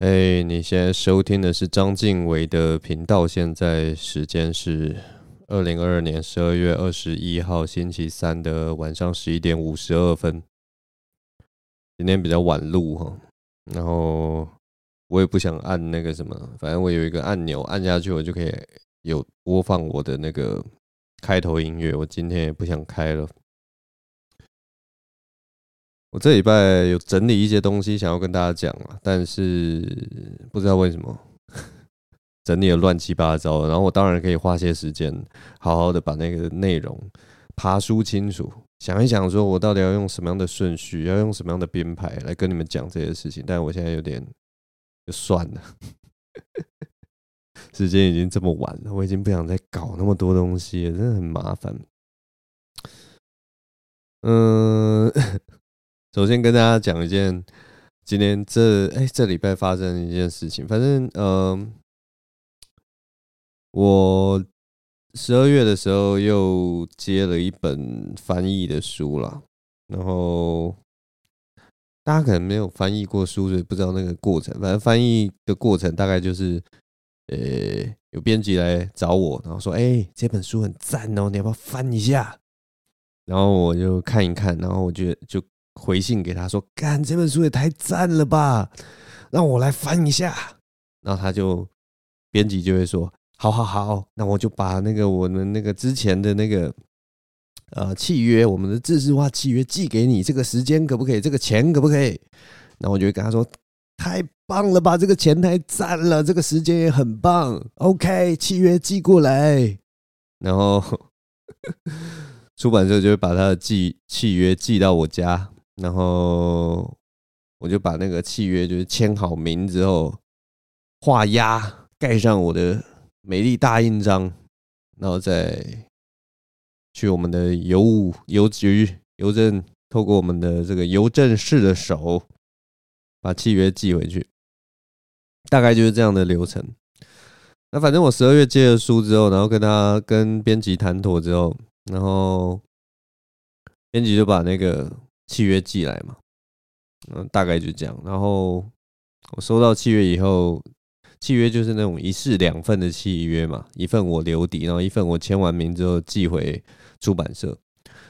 哎你现在收听的是章晋唯的频道。现在时间是二零二二年十二月二十一号星期三的晚上十一点五十二分。今天比较晚录哈，然后我也不想按那个什么，反正我有一个按钮，按下去我就可以有播放我的那个开头音乐。我今天也不想开了。我这礼拜有整理一些东西想要跟大家讲啊，但是不知道为什么整理的乱七八糟。然后我当然可以花些时间，好好的把那个内容爬梳清楚，想一想，说我到底要用什么样的顺序，要用什么样的编排来跟你们讲这些事情。但我现在有点就算了，时间已经这么晚了，我已经不想再搞那么多东西了，真的很麻烦。嗯。首先跟大家讲一件今天这哎、这礼拜发生的一件事情，反正嗯、我十二月的时候又接了一本翻译的书了，然后大家可能没有翻译过书，所以不知道那个过程。反正翻译的过程大概就是，呃、有编辑来找我，然后说，哎、这本书很赞哦，你要不要翻一下？然后我就看一看，然后我觉得就。回信给他说：“干，这本书也太赞了吧，让我来翻一下。”然后他就编辑就会说：“好好好，那我就把那个我们那个之前的那个呃契约，我们的自制化契约寄给你，这个时间可不可以？这个钱可不可以？”那我就会跟他说：“太棒了吧，这个钱太赞了，这个时间也很棒。OK，契约寄过来。”然后 出版社就会把他的寄契约寄到我家。然后我就把那个契约就是签好名之后，画押盖上我的美丽大印章，然后再去我们的邮务邮局邮政，透过我们的这个邮政室的手把契约寄回去，大概就是这样的流程。那反正我十二月接了书之后，然后跟他跟编辑谈妥之后，然后编辑就把那个。契约寄来嘛，嗯，大概就这样。然后我收到契约以后，契约就是那种一式两份的契约嘛，一份我留底，然后一份我签完名之后寄回出版社。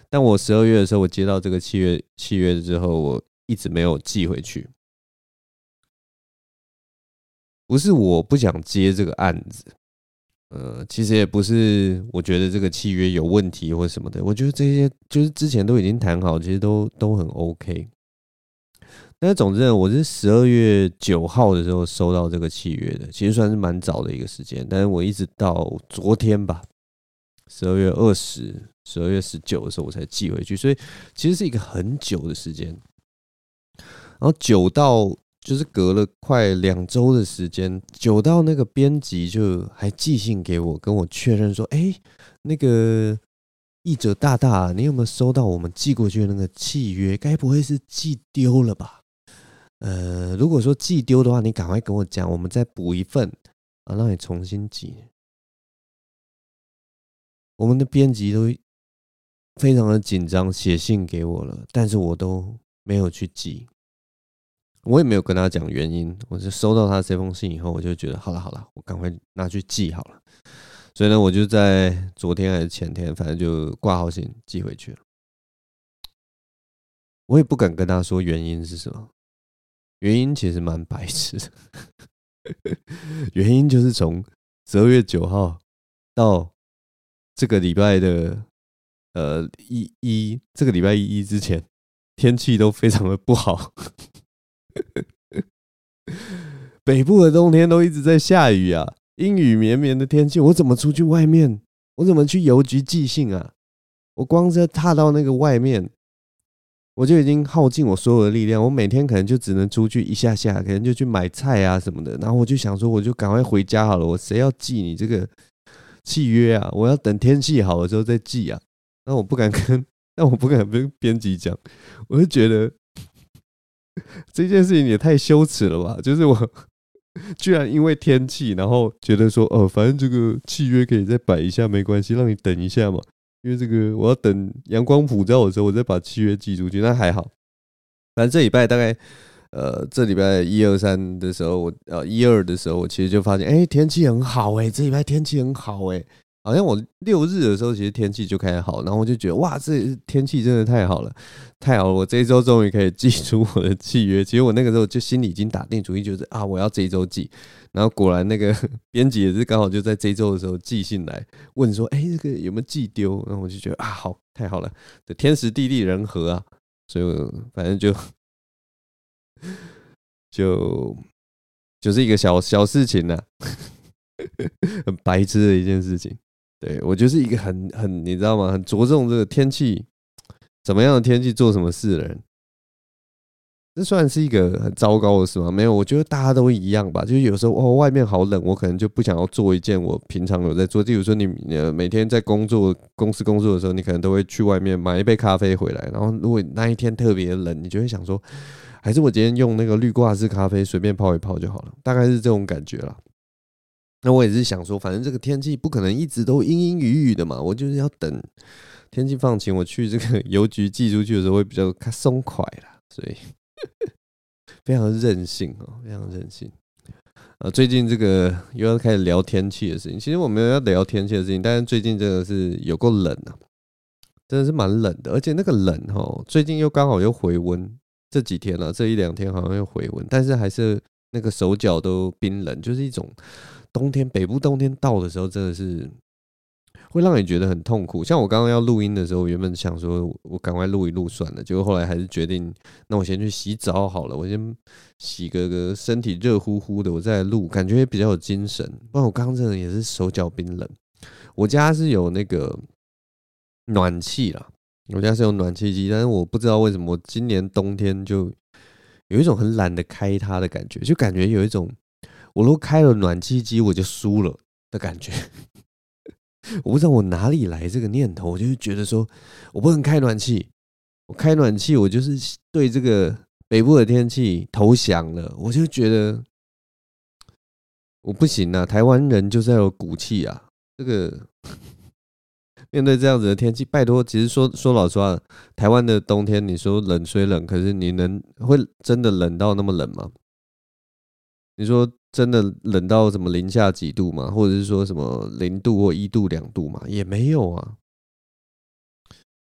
但我十二月的时候，我接到这个契约契约之后，我一直没有寄回去。不是我不想接这个案子。呃，其实也不是，我觉得这个契约有问题或什么的。我觉得这些就是之前都已经谈好，其实都都很 OK。但是总之，我是十二月九号的时候收到这个契约的，其实算是蛮早的一个时间。但是我一直到昨天吧，十二月二十、十二月十九的时候我才寄回去，所以其实是一个很久的时间。然后久到。就是隔了快两周的时间，久到那个编辑就还寄信给我，跟我确认说：“哎，那个译者大大，你有没有收到我们寄过去的那个契约？该不会是寄丢了吧？呃，如果说寄丢的话，你赶快跟我讲，我们再补一份啊，让你重新寄。”我们的编辑都非常的紧张，写信给我了，但是我都没有去寄。我也没有跟他讲原因，我就收到他这封信以后，我就觉得好了好了，我赶快拿去寄好了。所以呢，我就在昨天还是前天，反正就挂号信寄回去了。我也不敢跟他说原因是什么，原因其实蛮白痴的。原因就是从十二月九号到这个礼拜的呃一一这个礼拜一一之前，天气都非常的不好。北部的冬天都一直在下雨啊，阴雨绵绵的天气，我怎么出去外面？我怎么去邮局寄信啊？我光是踏到那个外面，我就已经耗尽我所有的力量。我每天可能就只能出去一下下，可能就去买菜啊什么的。然后我就想说，我就赶快回家好了。我谁要寄你这个契约啊？我要等天气好的时候再寄啊。那我不敢跟，那我不敢跟编辑讲，我就觉得。这件事情也太羞耻了吧！就是我 居然因为天气，然后觉得说，哦，反正这个契约可以再摆一下，没关系，让你等一下嘛。因为这个我要等阳光普照的时候，我再把契约寄出去，那还好。反正这礼拜大概呃，这礼拜一二三的时候，我呃一二的时候，我其实就发现，哎，天气很好哎，这礼拜天气很好哎，好像我六日的时候，其实天气就开始好，然后我就觉得，哇，这天气真的太好了，太好了，我这一周终于可以寄出我的契约。其实我那个时候就心里已经打定主意，就是啊，我要这一周寄。然后果然那个 编辑也是刚好就在这一周的时候寄信来问说，哎，这个有没有寄丢？然后我就觉得啊，好，太好了，这天时地利人和啊，所以我反正就。就就是一个小小事情呢，很白痴的一件事情。对，我就是一个很很你知道吗？很着重这个天气，怎么样的天气做什么事的人。这算是一个很糟糕的事吗？没有，我觉得大家都一样吧。就是有时候哦，外面好冷，我可能就不想要做一件我平常有在做。例如说，你呃每天在工作公司工作的时候，你可能都会去外面买一杯咖啡回来。然后如果那一天特别冷，你就会想说。还是我今天用那个绿挂式咖啡随便泡一泡就好了，大概是这种感觉啦。那我也是想说，反正这个天气不可能一直都阴阴雨雨的嘛，我就是要等天气放晴，我去这个 邮局寄出去的时候会比较松快啦。所以非常任性哦，非常任性。啊，最近这个又要开始聊天气的事情。其实我没有要聊天气的事情，但是最近真的是有够冷啊，真的是蛮冷的，而且那个冷哈，最近又刚好又回温。这几天了，这一两天好像又回温，但是还是那个手脚都冰冷，就是一种冬天，北部冬天到的时候，真的是会让你觉得很痛苦。像我刚刚要录音的时候，原本想说我赶快录一录算了，结果后来还是决定，那我先去洗澡好了，我先洗个个身体热乎乎的，我再录，感觉也比较有精神。不然我刚刚真的也是手脚冰冷。我家是有那个暖气啦。我家是有暖气机，但是我不知道为什么我今年冬天就有一种很懒得开它的感觉，就感觉有一种我如果开了暖气机我就输了的感觉。我不知道我哪里来这个念头，我就是觉得说我不能开暖气，我开暖气我就是对这个北部的天气投降了，我就觉得我不行啊，台湾人就是要有骨气啊，这个。面对这样子的天气，拜托，其实说说老实话，台湾的冬天，你说冷虽冷，可是你能会真的冷到那么冷吗？你说真的冷到什么零下几度吗？或者是说什么零度或一度两度吗？也没有啊。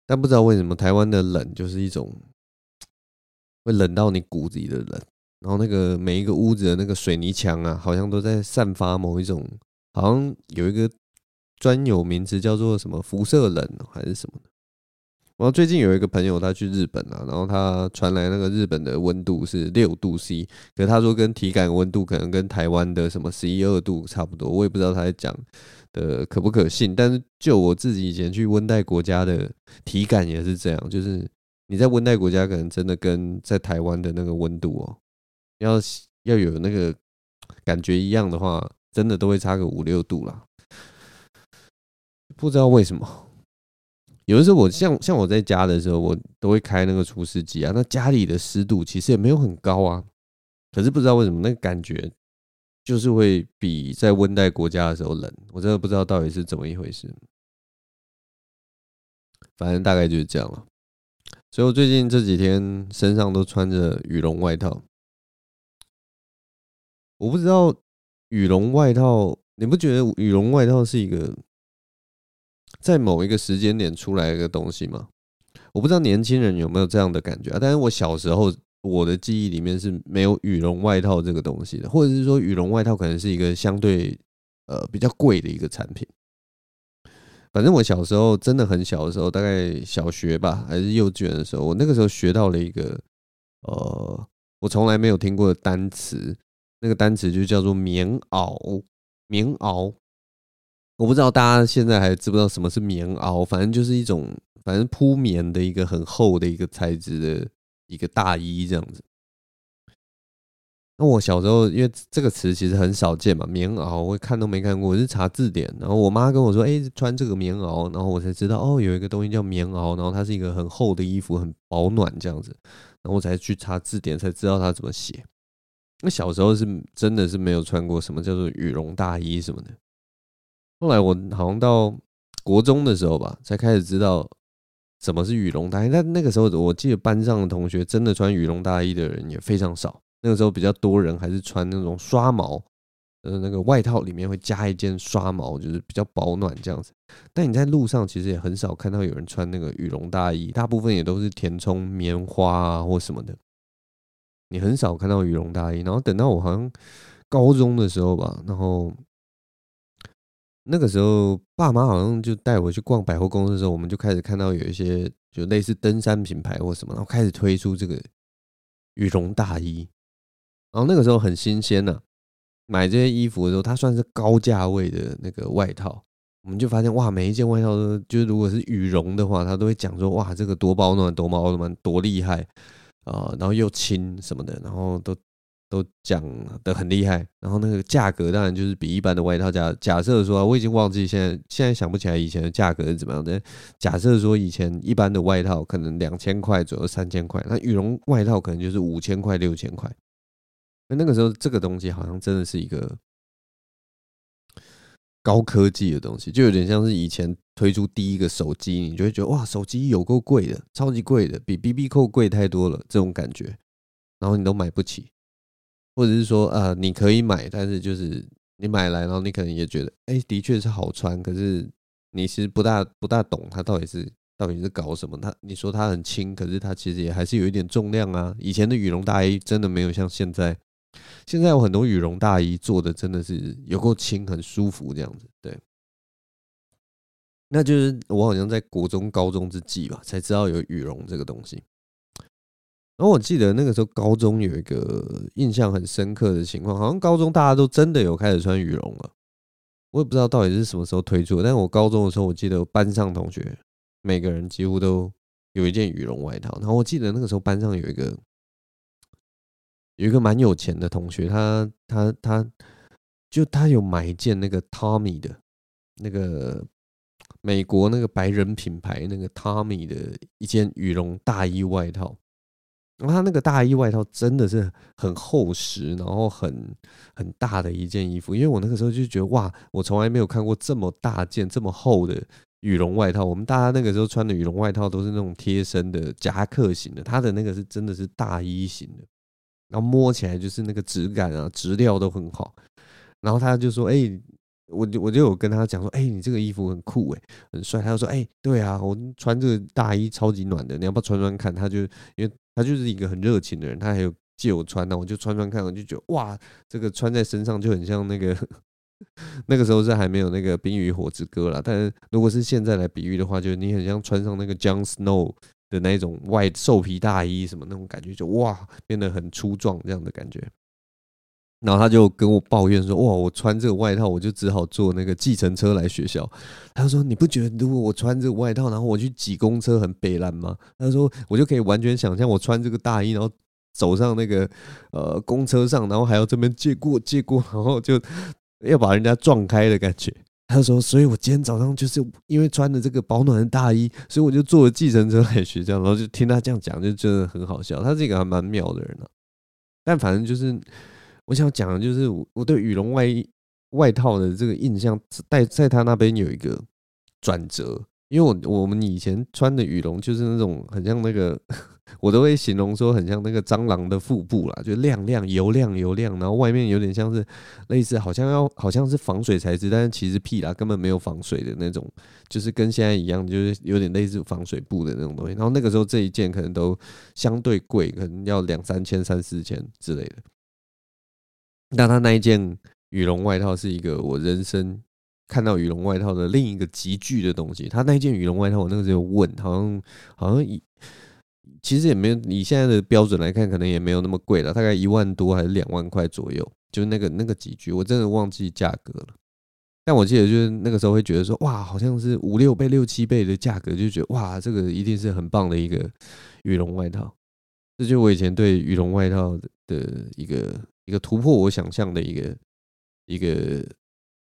但不知道为什么台湾的冷就是一种会冷到你骨子里的冷，然后那个每一个屋子的那个水泥墙啊，好像都在散发某一种，好像有一个。专有名词叫做什么辐射冷还是什么的？然后最近有一个朋友他去日本啊，然后他传来那个日本的温度是六度 C，可是他说跟体感温度可能跟台湾的什么十一二度差不多，我也不知道他在讲的可不可信。但是就我自己以前去温带国家的体感也是这样，就是你在温带国家可能真的跟在台湾的那个温度哦，要要有那个感觉一样的话，真的都会差个五六度啦。不知道为什么，有的时候我像像我在家的时候，我都会开那个除湿机啊。那家里的湿度其实也没有很高啊，可是不知道为什么那个感觉就是会比在温带国家的时候冷。我真的不知道到底是怎么一回事。反正大概就是这样了。所以我最近这几天身上都穿着羽绒外套。我不知道羽绒外套，你不觉得羽绒外套是一个？在某一个时间点出来一个东西吗？我不知道年轻人有没有这样的感觉啊。但是我小时候，我的记忆里面是没有羽绒外套这个东西的，或者是说羽绒外套可能是一个相对呃比较贵的一个产品。反正我小时候真的很小的时候，大概小学吧还是幼稚园的时候，我那个时候学到了一个呃我从来没有听过的单词，那个单词就叫做棉袄，棉袄。我不知道大家现在还知不知道什么是棉袄，反正就是一种，反正铺棉的一个很厚的一个材质的一个大衣这样子。那我小时候因为这个词其实很少见嘛，棉袄我看都没看过，我是查字典，然后我妈跟我说，哎，穿这个棉袄，然后我才知道哦，有一个东西叫棉袄，然后它是一个很厚的衣服，很保暖这样子，然后我才去查字典，才知道它怎么写。那小时候是真的是没有穿过什么叫做羽绒大衣什么的。后来我好像到国中的时候吧，才开始知道什么是羽绒大衣？但那个时候我记得班上的同学真的穿羽绒大衣的人也非常少。那个时候比较多人还是穿那种刷毛，呃，那个外套里面会加一件刷毛，就是比较保暖这样子。但你在路上其实也很少看到有人穿那个羽绒大衣，大部分也都是填充棉花啊或什么的。你很少看到羽绒大衣。然后等到我好像高中的时候吧，然后那个时候爸妈好像就带我去逛百货公司的时候，我们就开始看到有一些就类似登山品牌或什么，然后开始推出这个羽绒大衣。然后那个时候很新鲜呢，买这些衣服的时候，它算是高价位的那个外套，我们就发现哇，每一件外套都就是如果是羽绒的话，它都会讲说哇，这个多保暖，多保暖，多厉害啊，然后又轻什么的，然后都都讲的很厉害。然后那个价格当然就是比一般的外套价假设说，我已经忘记现在现在想不起来以前的价格是怎么样的。假设说以前一般的外套可能两千块左右，三千块，那羽绒外套可能就是五千块，六千块。那那个时候，这个东西好像真的是一个高科技的东西，就有点像是以前推出第一个手机，你就会觉得哇，手机有够贵的，超级贵的，比 BB 扣贵太多了，这种感觉，然后你都买不起，或者是说啊，你可以买，但是就是你买来，然后你可能也觉得，哎，的确是好穿，可是你其实不大不大懂它到底是到底是搞什么。它你说它很轻，可是它其实也还是有一点重量啊。以前的羽绒大衣真的没有像现在。现在有很多羽绒大衣做的真的是有够轻，很舒服这样子。对，那就是我好像在国中、高中之际吧，才知道有羽绒这个东西。然后我记得那个时候高中有一个印象很深刻的情况，好像高中大家都真的有开始穿羽绒了。我也不知道到底是什么时候推出，但我高中的时候，我记得班上同学每个人几乎都有一件羽绒外套。然后我记得那个时候班上有一个。有一个蛮有钱的同学，他他他，就他有买一件那个 Tommy 的，那个美国那个白人品牌那个 Tommy 的一件羽绒大衣外套，然后他那个大衣外套真的是很厚实，然后很很大的一件衣服。因为我那个时候就觉得哇，我从来没有看过这么大件这么厚的羽绒外套。我们大家那个时候穿的羽绒外套都是那种贴身的夹克型的，他的那个是真的是大衣型的。然后摸起来就是那个质感啊，质料都很好。然后他就说：“哎，我就我就有跟他讲说，哎，你这个衣服很酷哎，很帅。”他就说：“哎，对啊，我穿这个大衣超级暖的，你要不要穿穿看？”他就因为他就是一个很热情的人，他还有借我穿，呢我就穿穿看，我就觉得哇，这个穿在身上就很像那个 那个时候是还没有那个《冰与火之歌》啦，但是如果是现在来比喻的话，就是你很像穿上那个 Jon Snow。的那种外兽皮大衣什么那种感觉，就哇变得很粗壮这样的感觉。然后他就跟我抱怨说：“哇，我穿这个外套，我就只好坐那个计程车来学校。”他说：“你不觉得如果我穿这个外套，然后我去挤公车很北烂吗？”他说：“我就可以完全想象我穿这个大衣，然后走上那个呃公车上，然后还要这边借过借过，然后就要把人家撞开的感觉。”他说：“所以我今天早上就是因为穿的这个保暖的大衣，所以我就坐了计程车来学校，然后就听他这样讲，就真的很好笑。他是一个还蛮妙的人啊。但反正就是我想讲的就是我对羽绒外衣外套的这个印象，在在他那边有一个转折。”因为我我们以前穿的羽绒就是那种很像那个，我都会形容说很像那个蟑螂的腹部啦，就亮亮油亮油亮，然后外面有点像是类似好像要好像是防水材质，但是其实屁啦，根本没有防水的那种，就是跟现在一样，就是有点类似防水布的那种东西。然后那个时候这一件可能都相对贵，可能要两三千、三四千之类的。那他那一件羽绒外套是一个我人生。看到羽绒外套的另一个极具的东西，他那一件羽绒外套，我那个时候问，好像好像以其实也没有以现在的标准来看，可能也没有那么贵了，大概一万多还是两万块左右，就那个那个极具，我真的忘记价格了。但我记得就是那个时候会觉得说，哇，好像是五六倍、六七倍的价格，就觉得哇，这个一定是很棒的一个羽绒外套。这就是我以前对羽绒外套的一个一个突破我想象的一个一个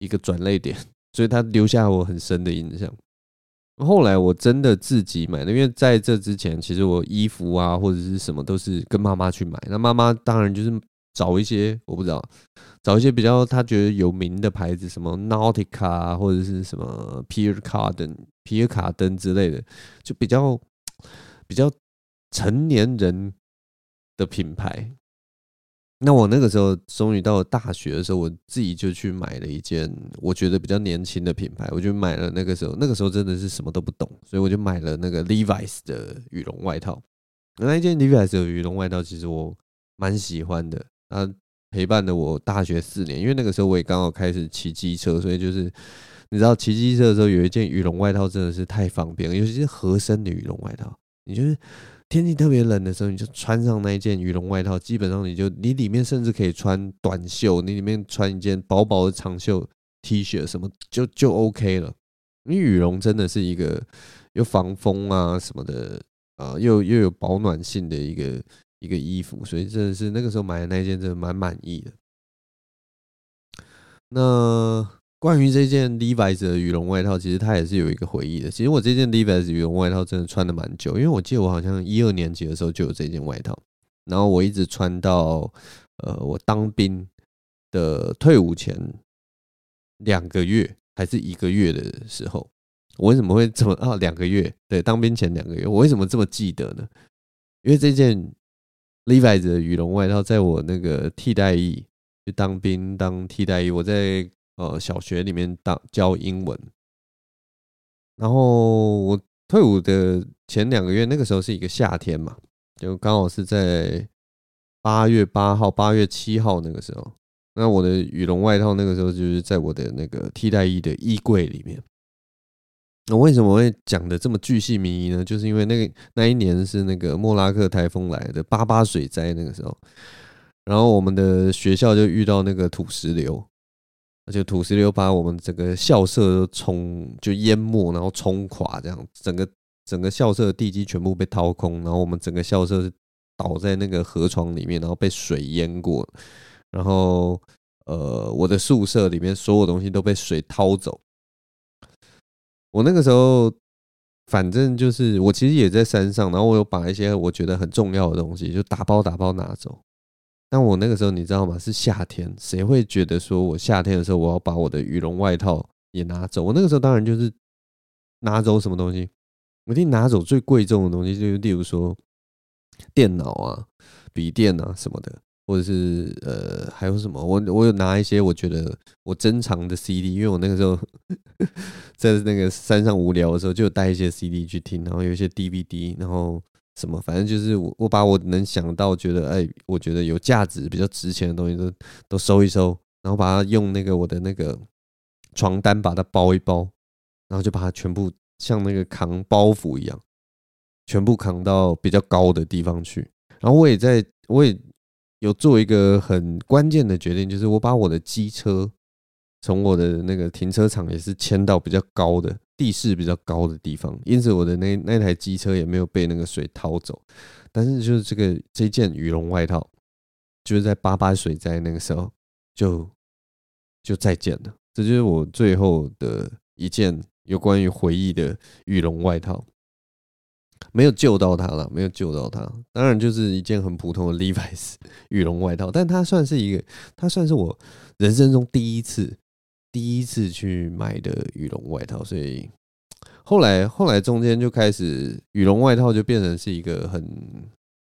一个转泪点。所以他留下我很深的印象。后来我真的自己买的，因为在这之前，其实我衣服啊或者是什么都是跟妈妈去买。那妈妈当然就是找一些我不知道，找一些比较她觉得有名的牌子，什么 Nautica 或者是什么皮尔卡登、皮尔卡登之类的，就比较 比较成年人的品牌。那我那个时候终于到了大学的时候，我自己就去买了一件我觉得比较年轻的品牌，我就买了那个时候，那个时候真的是什么都不懂，所以我就买了那个 Levi's 的羽绒外套。那一件 Levi's 的羽绒外套其实我蛮喜欢的，它陪伴了我大学四年，因为那个时候我也刚好开始骑机车，所以就是你知道骑机车的时候有一件羽绒外套真的是太方便了，尤其是合身的羽绒外套，你就是。天气特别冷的时候，你就穿上那一件羽绒外套，基本上你就你里面甚至可以穿短袖，你里面穿一件薄薄的长袖 T 恤什么就就 OK 了。因为羽绒真的是一个又防风啊什么的啊，又又有保暖性的一个一个衣服，所以真的是那个时候买的那一件真的蛮满意的。那。关于这件 Levi's 的羽绒外套，其实它也是有一个回忆的。其实我这件 Levi's 羽绒外套真的穿的蛮久，因为我记得我好像一二年级的时候就有这件外套，然后我一直穿到呃我当兵的退伍前两个月还是一个月的时候。我为什么会这么啊？两个月，对，当兵前两个月，我为什么这么记得呢？因为这件 Levi's 的羽绒外套，在我那个替代役去当兵当替代役，我在。呃，小学里面当教英文，然后我退伍的前两个月，那个时候是一个夏天嘛，就刚好是在八月八号、八月七号那个时候。那我的羽绒外套那个时候就是在我的那个替代衣的衣柜里面。那为什么会讲的这么巨细靡遗呢？就是因为那个那一年是那个莫拉克台风来的八八水灾那个时候，然后我们的学校就遇到那个土石流。而且土石流把我们整个校舍都冲就淹没，然后冲垮，这样整个整个校舍的地基全部被掏空，然后我们整个校舍是倒在那个河床里面，然后被水淹过，然后呃，我的宿舍里面所有东西都被水掏走。我那个时候反正就是我其实也在山上，然后我有把一些我觉得很重要的东西就打包打包拿走。那我那个时候你知道吗？是夏天，谁会觉得说我夏天的时候我要把我的羽绒外套也拿走？我那个时候当然就是拿走什么东西，我一定拿走最贵重的东西，就是例如说电脑啊、笔电啊什么的，或者是呃还有什么？我我有拿一些我觉得我珍藏的 CD，因为我那个时候 在那个山上无聊的时候，就带一些 CD 去听，然后有一些 DVD，然后。什么？反正就是我，我把我能想到觉得哎，我觉得有价值、比较值钱的东西都都收一收，然后把它用那个我的那个床单把它包一包，然后就把它全部像那个扛包袱一样，全部扛到比较高的地方去。然后我也在，我也有做一个很关键的决定，就是我把我的机车从我的那个停车场也是迁到比较高的。地势比较高的地方，因此我的那那台机车也没有被那个水掏走。但是就是这个这件羽绒外套，就是在八八水灾那个时候就就再见了。这就是我最后的一件有关于回忆的羽绒外套，没有救到它了，没有救到它。当然就是一件很普通的 Levi's 羽绒外套，但它算是一个，它算是我人生中第一次。第一次去买的羽绒外套，所以后来后来中间就开始羽绒外套就变成是一个很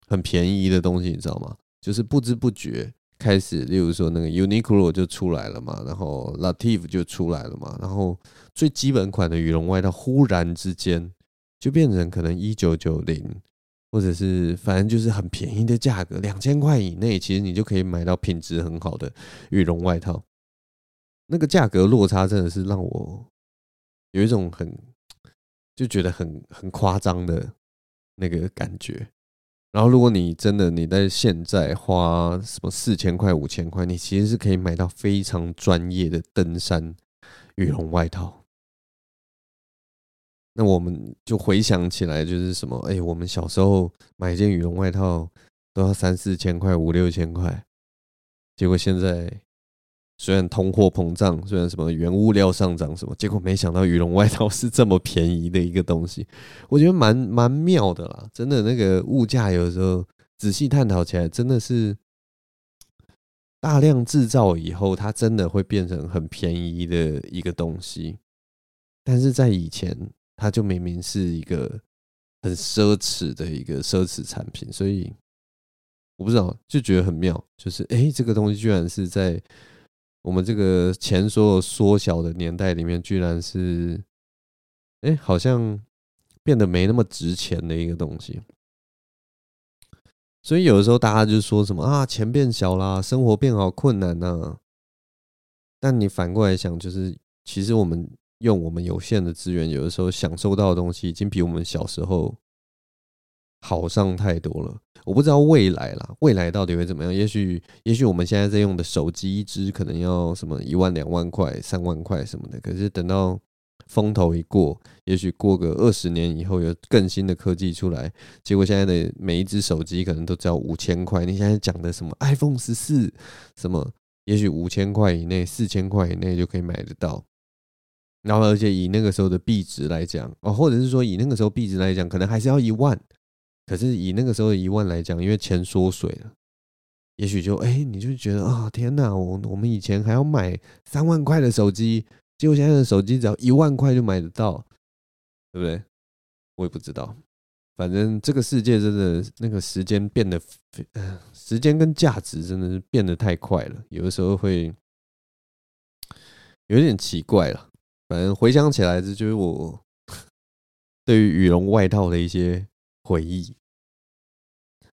很便宜的东西，你知道吗？就是不知不觉开始，例如说那个 Uniqlo 就出来了嘛，然后 Latif 就出来了嘛，然后最基本款的羽绒外套忽然之间就变成可能一九九零，或者是反正就是很便宜的价格，两千块以内，其实你就可以买到品质很好的羽绒外套。那个价格落差真的是让我有一种很就觉得很很夸张的那个感觉。然后，如果你真的你在现在花什么四千块、五千块，你其实是可以买到非常专业的登山羽绒外套。那我们就回想起来，就是什么？哎，我们小时候买一件羽绒外套都要三四千块、五六千块，结果现在。虽然通货膨胀，虽然什么原物料上涨什么，结果没想到羽绒外套是这么便宜的一个东西，我觉得蛮蛮妙的啦。真的，那个物价有时候仔细探讨起来，真的是大量制造以后，它真的会变成很便宜的一个东西。但是在以前，它就明明是一个很奢侈的一个奢侈产品，所以我不知道，就觉得很妙，就是哎、这个东西居然是在我们这个钱所有缩小的年代里面，居然是哎、好像变得没那么值钱的一个东西。所以有的时候大家就说什么啊，钱变小啦，生活变好困难呐。但你反过来想，就是其实我们。用我们有限的资源，有的时候享受到的东西已经比我们小时候好上太多了。我不知道未来啦，未来到底会怎么样？也许，也许我们现在在用的手机一支可能要什么一万、两万块、三万块什么的。可是等到风头一过，也许过个二十年以后，有更新的科技出来，结果现在的每一支手机可能都只要五千块。你现在讲的什么 iPhone 十四，什么也许五千块以内、四千块以内就可以买得到。然后，而且以那个时候的币值来讲，哦，或者是说以那个时候币值来讲，可能还是要一万。可是以那个时候的一万来讲，因为钱缩水了，也许就哎，你就觉得啊，天哪，我我们以前还要买三万块的手机，结果现在的手机只要一万块就买得到，对不对？我也不知道，反正这个世界真的那个时间变得，时间跟价值真的是变得太快了，有的时候会有点奇怪了。反正回想起来，这就是我 对于羽绒外套的一些回忆。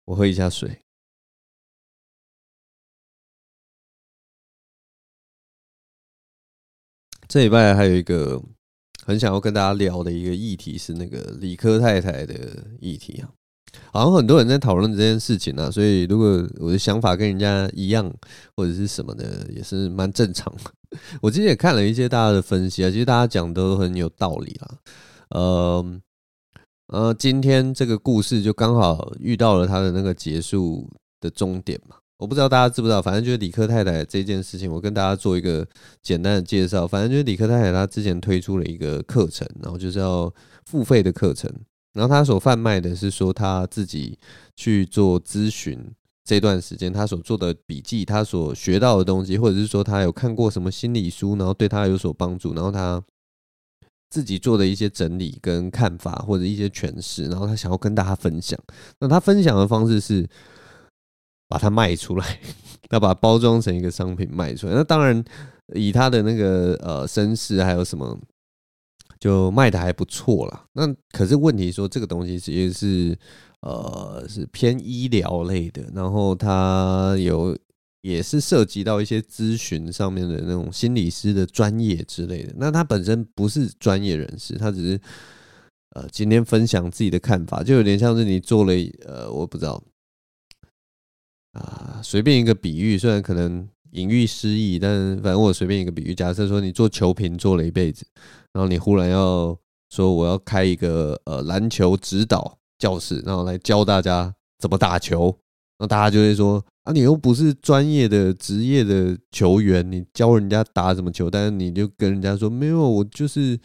我喝一下水。这礼拜还有一个很想要跟大家聊的一个议题是那个理科太太的议题啊。好像很多人在讨论这件事情啊，所以如果我的想法跟人家一样或者是什么的，也是蛮正常的。我之前也看了一些大家的分析啊，其实大家讲都很有道理啦。呃呃，今天这个故事就刚好遇到了他的那个结束的终点嘛。我不知道大家知不知道，反正就是理科太太这件事情，我跟大家做一个简单的介绍。反正就是理科太太她之前推出了一个课程，然后就是要付费的课程。然后他所贩卖的是说他自己去做咨询这段时间他所做的笔记，他所学到的东西，或者是说他有看过什么心理书，然后对他有所帮助，然后他自己做的一些整理跟看法或者一些诠释，然后他想要跟大家分享。那他分享的方式是把它卖出来，他把包装成一个商品卖出来。那当然以他的那个呃身世还有什么。就卖的还不错啦。那可是问题说，这个东西其实是呃是偏医疗类的，然后它有也是涉及到一些咨询上面的那种心理师的专业之类的。那他本身不是专业人士，他只是呃今天分享自己的看法，就有点像是你做了呃我不知道啊，随便一个比喻，虽然可能。隐喻失意，但反正我随便一个比喻，假设说你做球评做了一辈子，然后你忽然要说我要开一个呃篮球指导教室，然后来教大家怎么打球，那大家就会说啊，你又不是专业的职业的球员，你教人家打什么球？但是你就跟人家说没有，我就是。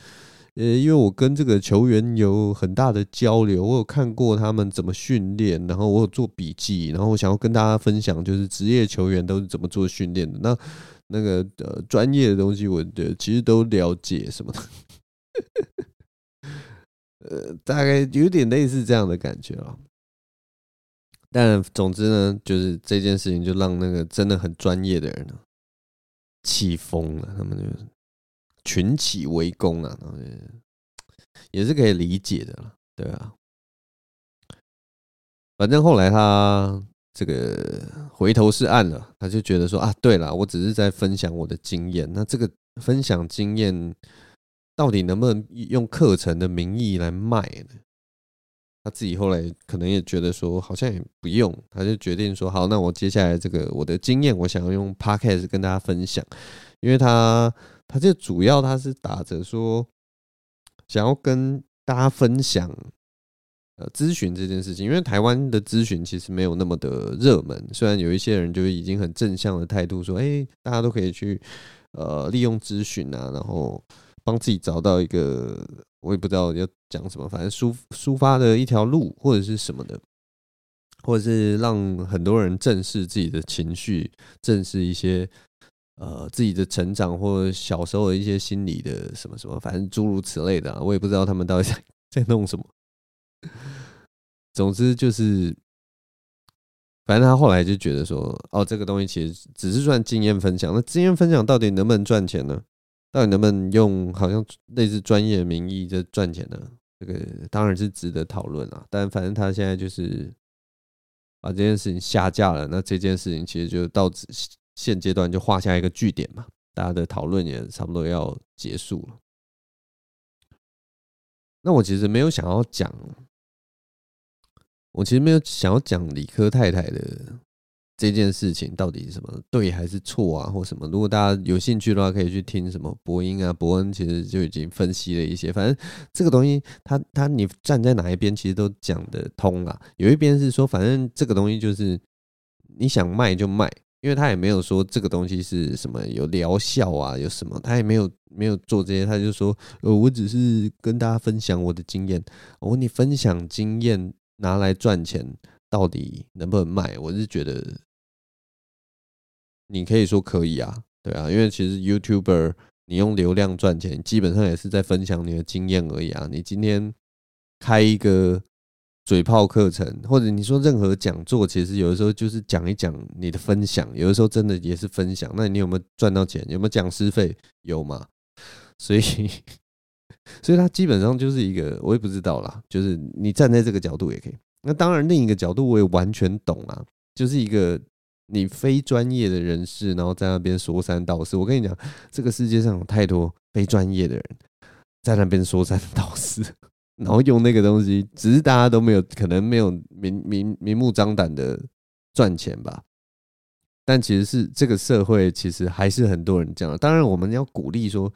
呃，因为我跟这个球员有很大的交流，我有看过他们怎么训练，然后我有做笔记，然后我想要跟大家分享，就是职业球员都是怎么做训练的。那那个呃专业的东西，我的其实都了解什么的，呃，大概有点类似这样的感觉啊。但总之呢，就是这件事情就让那个真的很专业的人呢气疯了，他们就。群起围攻啊，然后也是可以理解的了，对啊。反正后来他这个回头是岸了，他就觉得说啊，对了，我只是在分享我的经验，那这个分享经验到底能不能用课程的名义来卖呢？他自己后来可能也觉得说，好像也不用，他就决定说，好，那我接下来这个我的经验，我想要用 Podcast 跟大家分享，因为他。他就主要他是打着说，想要跟大家分享，呃，咨询这件事情，因为台湾的咨询其实没有那么的热门，虽然有一些人就已经很正向的态度说，哎，大家都可以去，呃，利用咨询啊，然后帮自己找到一个，我也不知道要讲什么，反正抒抒发的一条路或者是什么的，或者是让很多人正视自己的情绪，正视一些。呃，自己的成长或者小时候的一些心理的什么什么，反正诸如此类的，我也不知道他们到底在 在弄什么。总之就是，反正他后来就觉得说，哦，这个东西其实只是算经验分享。那经验分享到底能不能赚钱呢？到底能不能用好像类似专业名义在赚钱呢？这个当然是值得讨论啊。但反正他现在就是把这件事情下架了。那这件事情其实就到此现阶段就画下一个句点嘛。大家的讨论也差不多要结束了。那我其实没有想要讲。我其实没有想要讲理科太太的这件事情到底是什么对还是错啊，或什么。如果大家有兴趣的话，可以去听什么博音啊、伯恩，其实就已经分析了一些。反正这个东西，他他你站在哪一边，其实都讲得通啦。有一边是说，反正这个东西就是你想卖就卖，因为他也没有说这个东西是什么有疗效啊，有什么，他也没有没有做这些，他就说，呃，我只是跟大家分享我的经验。我跟你分享经验。拿来赚钱到底能不能卖？我是觉得你可以说可以啊，对啊，因为其实 YouTuber 你用流量赚钱，基本上也是在分享你的经验而已啊。你今天开一个嘴炮课程，或者你说任何讲座，其实有的时候就是讲一讲你的分享，有的时候真的也是分享。那你有没有赚到钱？有没有讲师费？有吗？所以。所以它基本上就是一个，我也不知道啦。就是你站在这个角度也可以。那当然，另一个角度我也完全懂啊。就是一个你非专业的人士，然后在那边说三道四。我跟你讲，这个世界上有太多非专业的人在那边说三道四，然后用那个东西，只是大家都没有可能没有明明明目张胆的赚钱吧。但其实是这个社会，其实还是很多人这样。当然，我们要鼓励说。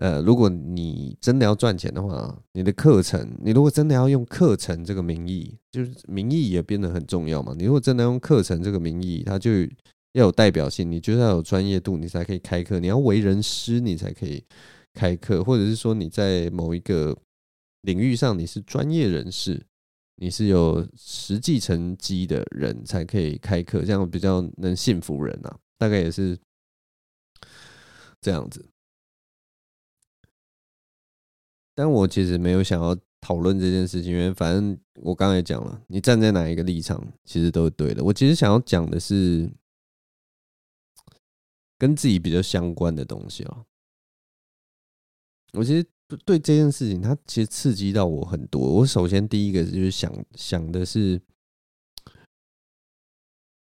呃，如果你真的要赚钱的话，你的课程，你如果真的要用课程这个名义，就是名义也变得很重要嘛。你如果真的用课程这个名义，它就要有代表性，你就要有专业度，你才可以开课。你要为人师，你才可以开课，或者是说你在某一个领域上你是专业人士，你是有实际成绩的人才可以开课，这样比较能信服人啊。大概也是这样子。但我其实没有想要讨论这件事情，因为反正我刚才讲了，你站在哪一个立场，其实都是对的。我其实想要讲的是跟自己比较相关的东西哦。我其实对这件事情，它其实刺激到我很多。我首先第一个就是想想的是，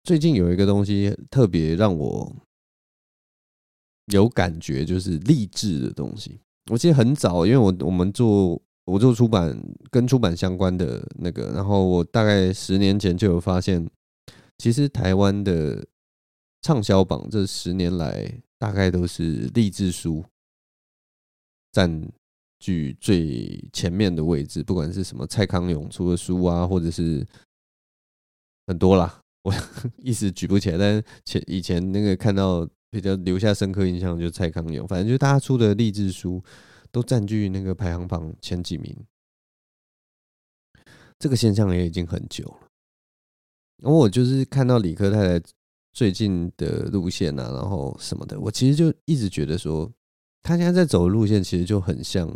最近有一个东西特别让我有感觉，就是励志的东西。我记得很早，因为我我们做我做出版跟出版相关的那个，然后我大概十年前就有发现，其实台湾的畅销榜这十年来大概都是励志书占据最前面的位置，不管是什么蔡康永出的书啊，或者是很多啦，我 一时举不起来，但是前以前那个看到。比较留下深刻印象就是蔡康永，反正就是大家出的励志书都占据那个排行榜前几名，这个现象也已经很久了。然后我就是看到理科太太最近的路线啊，然后什么的，我其实就一直觉得说，他现在在走的路线其实就很像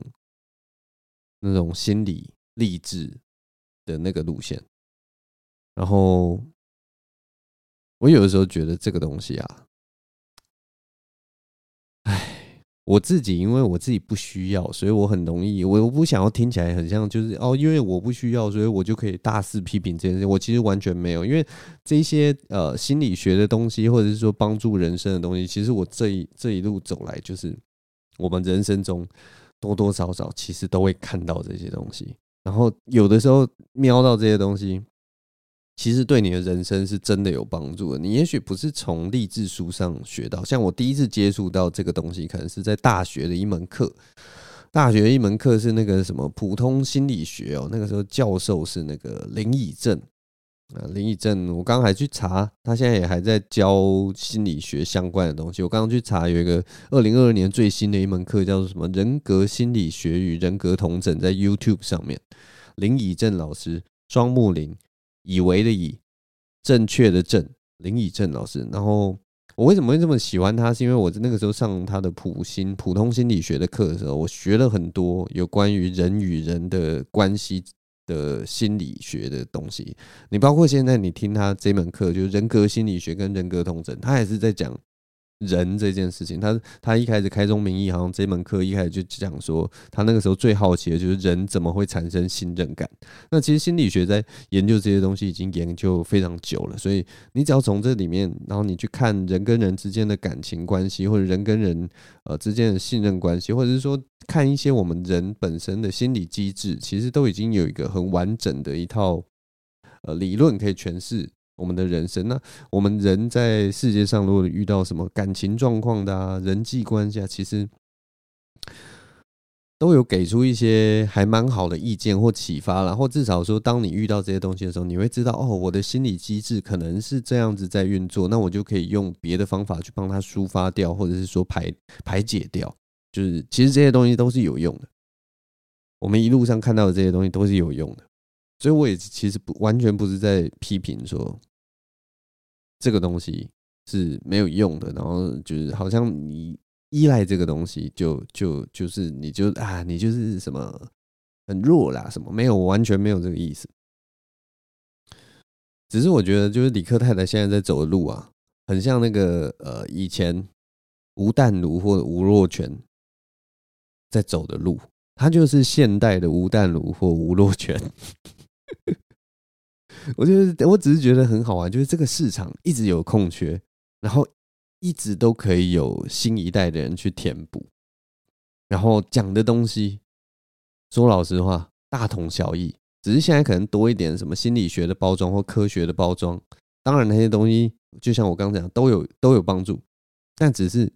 那种心理励志的那个路线。然后我有的时候觉得这个东西啊。我自己，因为我自己不需要，所以我很容易，我我不想要听起来很像，就是哦，因为我不需要，所以我就可以大肆批评这件事。我其实完全没有，因为这些呃心理学的东西，或者是说帮助人生的东西，其实我这一这一路走来，就是我们人生中多多少少其实都会看到这些东西，然后有的时候瞄到这些东西。其实对你的人生是真的有帮助的。你也许不是从励志书上学到，像我第一次接触到这个东西，可能是在大学的一门课。大学一门课是那个什么普通心理学哦，那个时候教授是那个林以正啊，林以正，我刚刚还去查，他现在也还在教心理学相关的东西。我刚刚去查，有一个二零二二年最新的一门课叫做什么人格心理学与人格同整，在 YouTube 上面，林以正老师，双木林。以为的以，正确的正，林以正老师。然后我为什么会这么喜欢他？是因为我那个时候上他的普心普通心理学的课的时候，我学了很多有关于人与人的关系的心理学的东西。你包括现在你听他这门课，就是人格心理学跟人格通诊，他也是在讲。人这件事情，他他一开始开宗明义，好像这门课一开始就讲说，他那个时候最好奇的就是人怎么会产生信任感。那其实心理学在研究这些东西已经研究非常久了，所以你只要从这里面，然后你去看人跟人之间的感情关系，或者人跟人呃之间的信任关系，或者是说看一些我们人本身的心理机制，其实都已经有一个很完整的一套呃理论可以诠释。我们的人生，那我们人在世界上，如果遇到什么感情状况的啊，人际关系啊，其实都有给出一些还蛮好的意见或启发然后至少说，当你遇到这些东西的时候，你会知道哦，我的心理机制可能是这样子在运作，那我就可以用别的方法去帮他抒发掉，或者是说排排解掉，就是其实这些东西都是有用的。我们一路上看到的这些东西都是有用的，所以我也其实不完全不是在批评说。这个东西是没有用的，然后就是好像你依赖这个东西就，就就是你就啊，你就是什么很弱啦，什么没有，我完全没有这个意思。只是我觉得，就是李克太太现在在走的路啊，很像那个呃以前吴淡如或者吴若权在走的路，他就是现代的吴淡如或吴若权。我觉得，我只是觉得很好玩，就是这个市场一直有空缺，然后一直都可以有新一代的人去填补，然后讲的东西，说老实话，大同小异，只是现在可能多一点什么心理学的包装或科学的包装。当然那些东西，就像我刚讲，都有都有帮助，但只是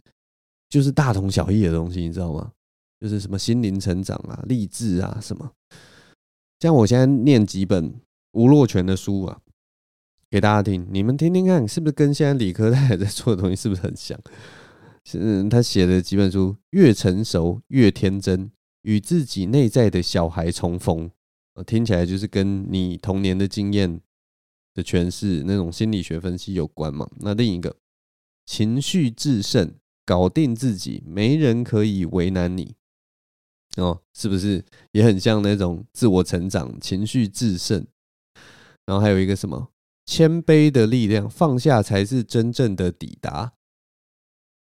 就是大同小异的东西，你知道吗？就是什么心灵成长啊、励志啊什么。像我现在念几本。吴若权的书啊，给大家听，你们听听看，是不是跟现在理科太太在做的东西是不是很像？是他写的几本书，越成熟越天真，与自己内在的小孩重逢，听起来就是跟你童年的经验的诠释，那种心理学分析有关嘛？那另一个，情绪致胜，搞定自己，没人可以为难你，哦，是不是也很像那种自我成长，情绪致胜？然后还有一个什么谦卑的力量，放下才是真正的抵达。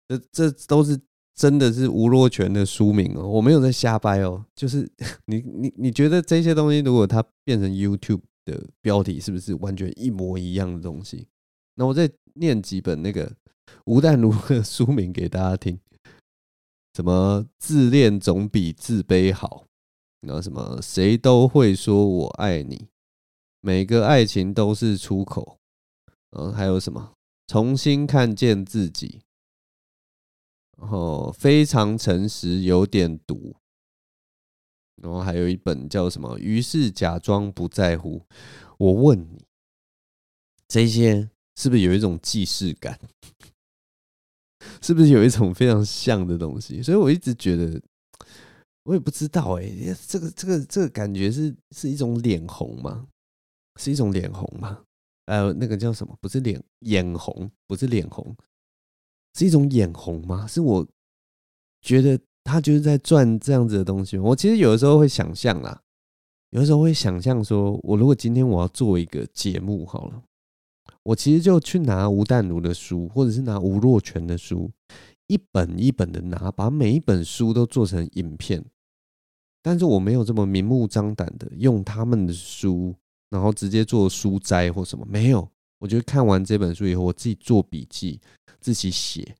这这都是真的是吴若权的书名哦，我没有在瞎掰哦。就是 你你你觉得这些东西，如果它变成 YouTube 的标题，是不是完全一模一样的东西？那我再念几本那个吴淡如的书名给大家听。什么自恋总比自卑好？然后什么谁都会说我爱你。每个爱情都是出口，嗯，还有什么？重新看见自己，然后非常诚实，有点毒，然后还有一本叫什么？于是假装不在乎。我问你，这些是不是有一种既视感？是不是有一种非常像的东西？所以我一直觉得，我也不知道哎、这个这个这个感觉是是一种脸红吗？是一种脸红吗？呃，那个叫什么？不是脸眼红，不是脸红，是一种眼红吗？是我觉得他就是在赚这样子的东西。我其实有的时候会想象啦，有的时候会想象说，我如果今天我要做一个节目好了，我其实就去拿吴淡如的书，或者是拿吴若权的书，一本一本的拿，把每一本书都做成影片。但是我没有这么明目张胆的用他们的书。然后直接做书摘或什么没有，我觉得看完这本书以后，我自己做笔记，自己写，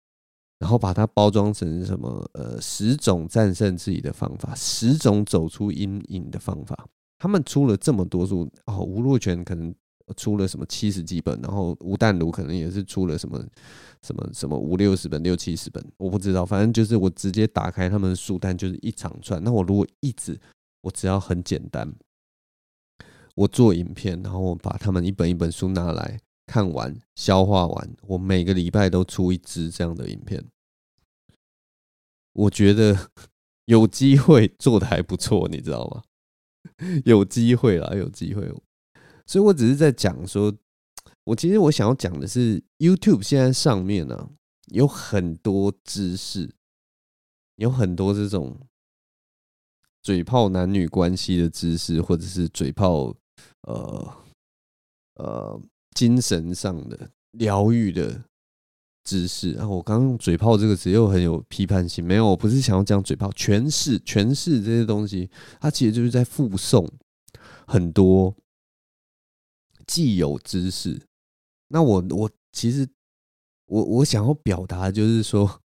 然后把它包装成什么呃十种战胜自己的方法，十种走出阴影的方法。他们出了这么多书哦，吴若权可能出了什么七十几本，然后吴淡如可能也是出了什么什么什么五六十本、六七十本，我不知道。反正就是我直接打开他们的书单，就是一长串。那我如果一直，我只要很简单。我做影片，然后我把他们一本一本书拿来看完、消化完。我每个礼拜都出一支这样的影片，我觉得 有机会做得还不错，你知道吗？有机会啦，有机会。所以我只是在讲说，我其实我想要讲的是，YouTube 现在上面呢有很多知识，有很多这种嘴炮男女关系的知识，或者是嘴炮呃呃精神上的疗愈的知识啊。我刚刚用嘴炮这个词又很有批判性，没有，我不是想要讲嘴炮，诠释诠释这些东西，它其实就是在附送很多既有知识。那我我其实我我想要表达就是说，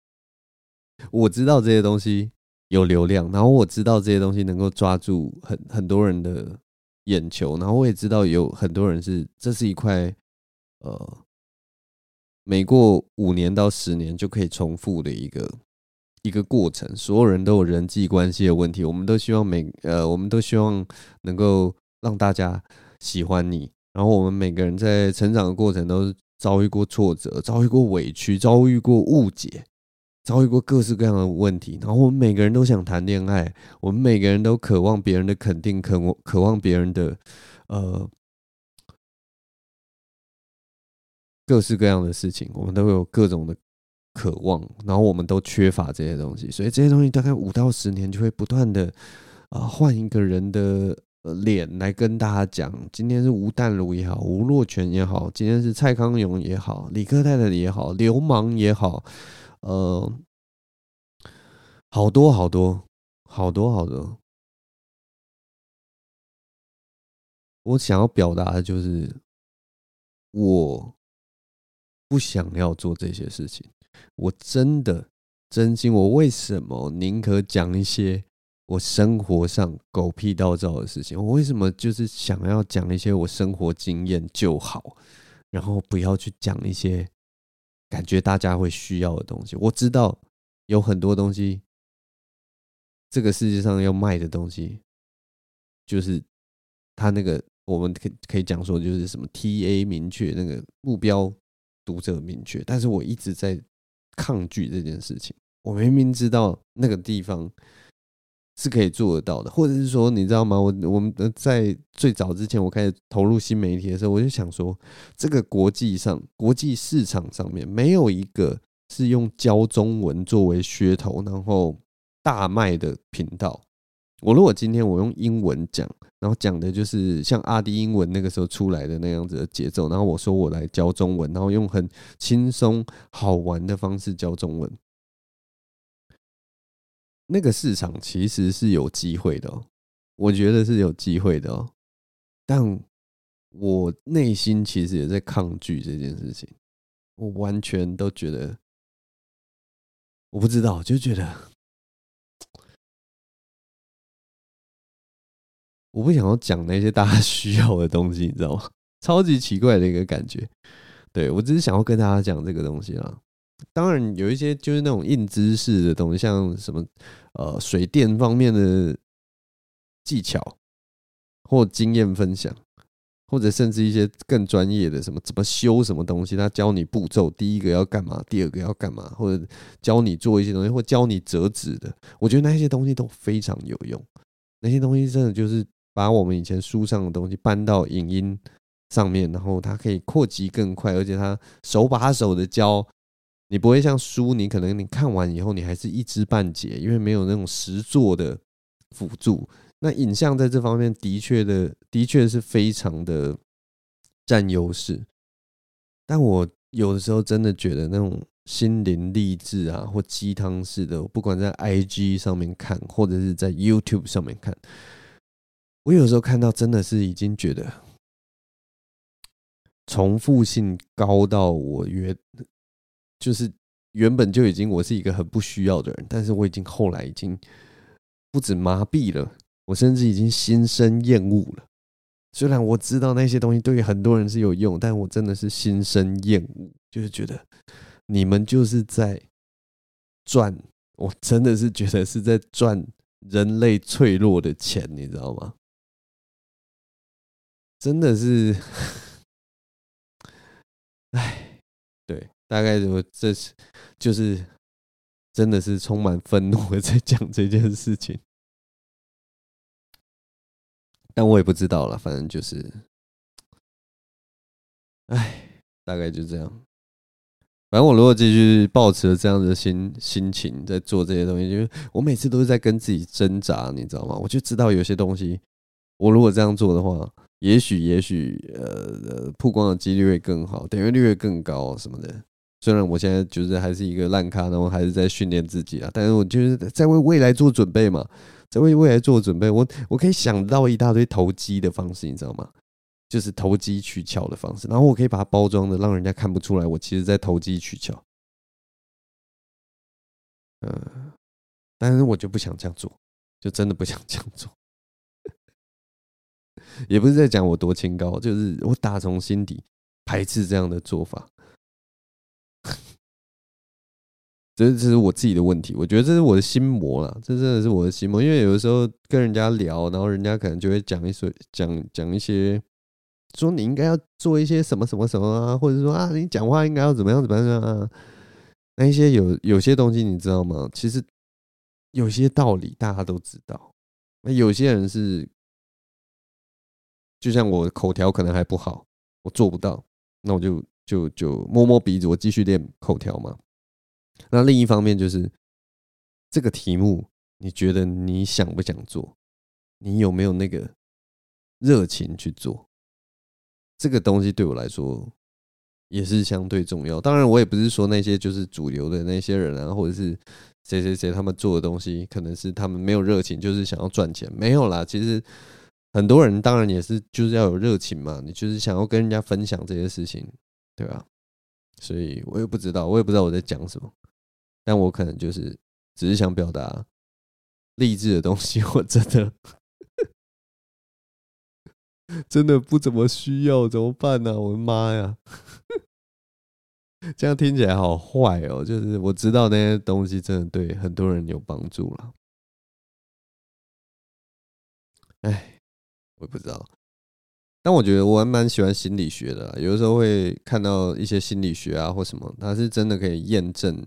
我知道这些东西。有流量，然后我知道这些东西能够抓住很很多人的眼球，然后我也知道有很多人是这是一块呃，每过五年到十年就可以重复的一个一个过程。所有人都有人际关系的问题，我们都希望每呃，我们都希望能够让大家喜欢你。然后我们每个人在成长的过程都遭遇过挫折，遭遇过委屈，遭遇过误解。遭遇过各式各样的问题，然后我们每个人都想谈恋爱，我们每个人都渴望别人的肯定，渴望渴望别人的呃各式各样的事情，我们都有各种的渴望，然后我们都缺乏这些东西，所以这些东西大概五到十年就会不断的啊换一个人的脸来跟大家讲，今天是吴淡如也好，吴若权也好，今天是蔡康永也好，李科太太也好，流氓也好。呃，好多好多好多好多，我想要表达的就是，我不想要做这些事情。我真的真心，我为什么宁可讲一些我生活上狗屁倒灶的事情？我为什么就是想要讲一些我生活经验就好，然后不要去讲一些。感觉大家会需要的东西，我知道有很多东西，这个世界上要卖的东西，就是他那个我们可可以讲说，就是什么 TA 明确，那个目标读者明确，但是我一直在抗拒这件事情。我明明知道那个地方。是可以做得到的，或者是说，你知道吗？我我们在最早之前，我开始投入新媒体的时候，我就想说，这个国际上、国际市场上面，没有一个是用教中文作为噱头，然后大卖的频道。我如果今天我用英文讲，然后讲的就是像阿迪英文那个时候出来的那样子的节奏，然后我说我来教中文，然后用很轻松好玩的方式教中文。那个市场其实是有机会的喔，我觉得是有机会的喔，但我内心其实也在抗拒这件事情。我完全都觉得，我不知道，就觉得我不想要讲那些大家 需要的东西，你知道吗？超级奇怪的一个感觉。对，我只是想要跟大家讲这个东西啦。当然有一些就是那种硬知识的东西，像什么呃水电方面的技巧或经验分享，或者甚至一些更专业的什么怎么修什么东西，他教你步骤，第一个要干嘛，第二个要干嘛，或者教你做一些东西，或教你折纸的，我觉得那些东西都非常有用。那些东西真的就是把我们以前书上的东西搬到影音上面，然后它可以扩及更快，而且它手把手的教。你不会像书，你可能你看完以后，你还是一知半解，因为没有那种实作的辅助。那影像在这方面的确的，的确是非常的占优势。但我有的时候真的觉得那种心灵励志啊，或鸡汤式的，不管在 IG 上面看，或者是在 YouTube 上面看，我有时候看到真的是已经觉得重复性高到我约。就是原本就已经我是一个很不需要的人，但是我已经后来已经不止麻痹了，我甚至已经心生厌恶了。虽然我知道那些东西对于很多人是有用，但我真的是心生厌恶，就是觉得你们就是在赚，我真的是觉得是在赚人类脆弱的钱，你知道吗？真的是，哎，对。大概就这是就是真的是充满愤怒的在讲这件事情，但我也不知道了，反正就是，哎，大概就这样。反正我如果继续抱持这样的心心情在做这些东西，因为我每次都是在跟自己挣扎，你知道吗？我就知道有些东西，我如果这样做的话，也许也许呃曝光的几率会更好，点阅率会更高什么的。虽然我现在就是还是一个烂咖，然后还是在训练自己啊，但是我就是在为未来做准备嘛，在为未来做准备。我我可以想到一大堆投机的方式，你知道吗？就是投机取巧的方式，然后我可以把它包装的让人家看不出来，我其实在投机取巧。嗯，但是我就不想这样做，就真的不想这样做。也不是在讲我多清高，就是我打从心底排斥这样的做法。这这是我自己的问题，我觉得这是我的心魔啦，这真的是我的心魔。因为有的时候跟人家聊，然后人家可能就会讲一些讲讲一些，说你应该要做一些什么什么什么啊，或者说啊，你讲话应该要怎么样怎么样啊。那一些有有些东西你知道吗？其实有些道理大家都知道，那有些人是，就像我口条可能还不好，我做不到，那我就就就摸摸鼻子，我继续练口条嘛。那另一方面就是这个题目，你觉得你想不想做？你有没有那个热情去做？这个东西对我来说也是相对重要。当然，我也不是说那些就是主流的那些人啊，或者是谁谁谁他们做的东西，可能是他们没有热情，就是想要赚钱。没有啦，其实很多人当然也是就是要有热情嘛，你就是想要跟人家分享这些事情，对吧？所以我也不知道，我也不知道我在讲什么。但我可能就是只是想表达励志的东西，我真的 真的不怎么需要，怎么办呢？我的妈呀！这样听起来好坏哦。就是我知道那些东西真的对很多人有帮助了。哎，我也不知道。但我觉得我还蛮喜欢心理学的，有的时候会看到一些心理学啊或什么，它是真的可以验证。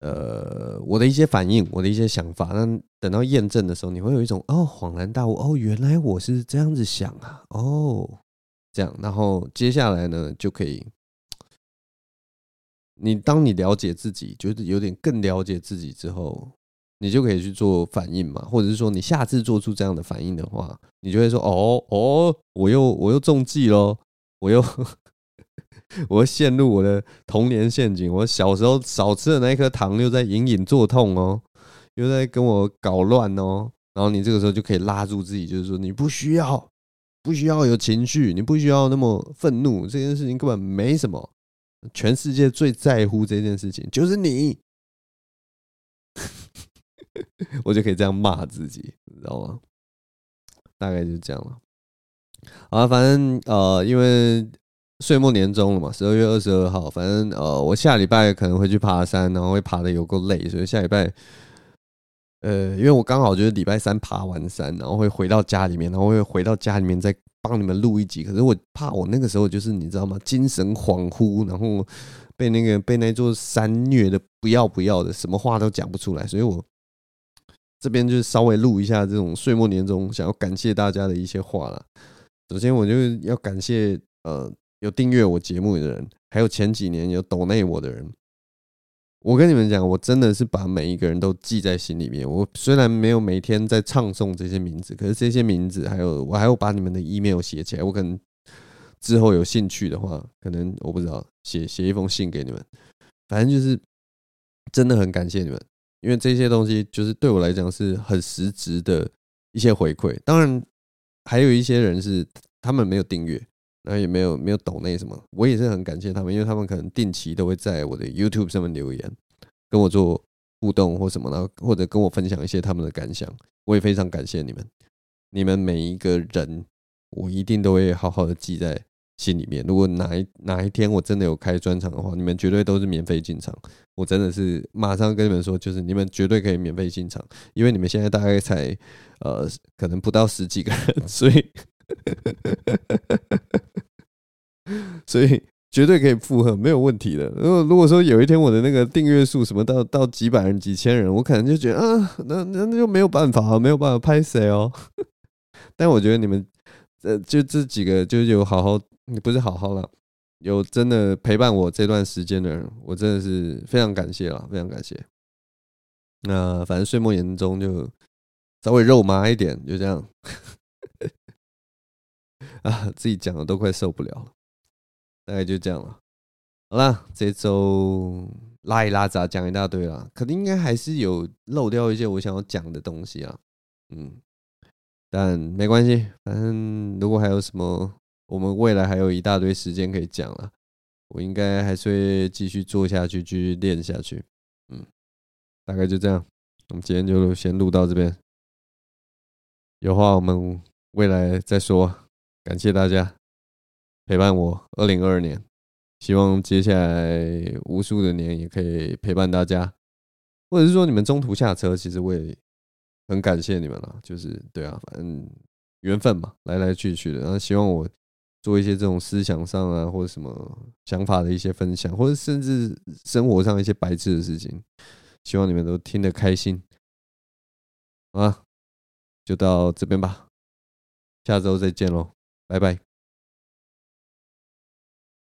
呃，我的一些反应，我的一些想法，那等到验证的时候，你会有一种哦恍然大悟，哦，原来我是这样子想啊，哦，这样，然后接下来呢，就可以，你当你了解自己，觉得有点更了解自己之后，你就可以去做反应嘛，或者是说你下次做出这样的反应的话，你就会说，哦哦，我又我又中计喽，我又。我会 陷入我的童年陷阱。我小时候少吃的那一颗糖又在隐隐作痛哦，又在跟我搞乱哦。然后你这个时候就可以拉住自己，就是说你不需要，不需要有情绪，你不需要那么愤怒。这件事情根本没什么。全世界最在乎这件事情就是你，我就可以这样骂自己，你知道吗？大概就是这样了。啊，反正呃，因为。岁末年终了嘛，十二月二十二号，反正呃，我下礼拜可能会去爬山，然后会爬得有够累，所以下礼拜，呃，因为我刚好就是礼拜三爬完山，然后会回到家里面，然后会回到家里面再帮你们录一集。可是我怕我那个时候就是你知道吗，精神恍惚，然后被那个被那座山虐的不要不要的，什么话都讲不出来，所以我这边就是稍微录一下这种岁末年终想要感谢大家的一些话了。首先，我就要感谢呃。有订阅我节目的人，还有前几年有抖内我的人，我跟你们讲，我真的是把每一个人都记在心里面。我虽然没有每天在唱诵这些名字，可是这些名字，还有我还要把你们的 email 写起来。我可能之后有兴趣的话，可能我不知道写写一封信给你们。反正就是真的很感谢你们，因为这些东西就是对我来讲是很实质的一些回馈。当然，还有一些人是他们没有订阅。那也没有没有抖内什么，我也是很感谢他们，因为他们可能定期都会在我的 YouTube 上面留言，跟我做互动或什么，然后或者跟我分享一些他们的感想，我也非常感谢你们，你们每一个人，我一定都会好好的记在心里面。如果哪一哪一天我真的有开专场的话，你们绝对都是免费进场，我真的是马上跟你们说，就是你们绝对可以免费进场，因为你们现在大概才呃可能不到十几个人，所以。所以绝对可以负荷，没有问题的。如果如果说有一天我的那个订阅数什么到到几百人、几千人，我可能就觉得啊，那那那就没有办法啊，没有办法拍谁哦。但我觉得你们呃，就这几个就有好好，你不是好好了，有真的陪伴我这段时间的人，我真的是非常感谢了，非常感谢。那反正岁末年终就稍微肉麻一点，就这样。啊，自己讲的都快受不了了，大概就这样了。好啦，这周拉一拉杂讲一大堆啦，肯定应该还是有漏掉一些我想要讲的东西啊。嗯，但没关系，反正如果还有什么，我们未来还有一大堆时间可以讲了，我应该还是会继续做下去，继续练下去。嗯，大概就这样，我们今天就先录到这边，有话我们未来再说。感谢大家陪伴我二零二二年，希望接下来无数的年也可以陪伴大家，或者是说你们中途下车，其实我也很感谢你们了。就是对啊，反正缘分嘛，来来去去的。然后希望我做一些这种思想上啊，或者什么想法的一些分享，或者甚至生活上一些白痴的事情，希望你们都听得开心。啊，就到这边吧，下周再见喽。拜拜。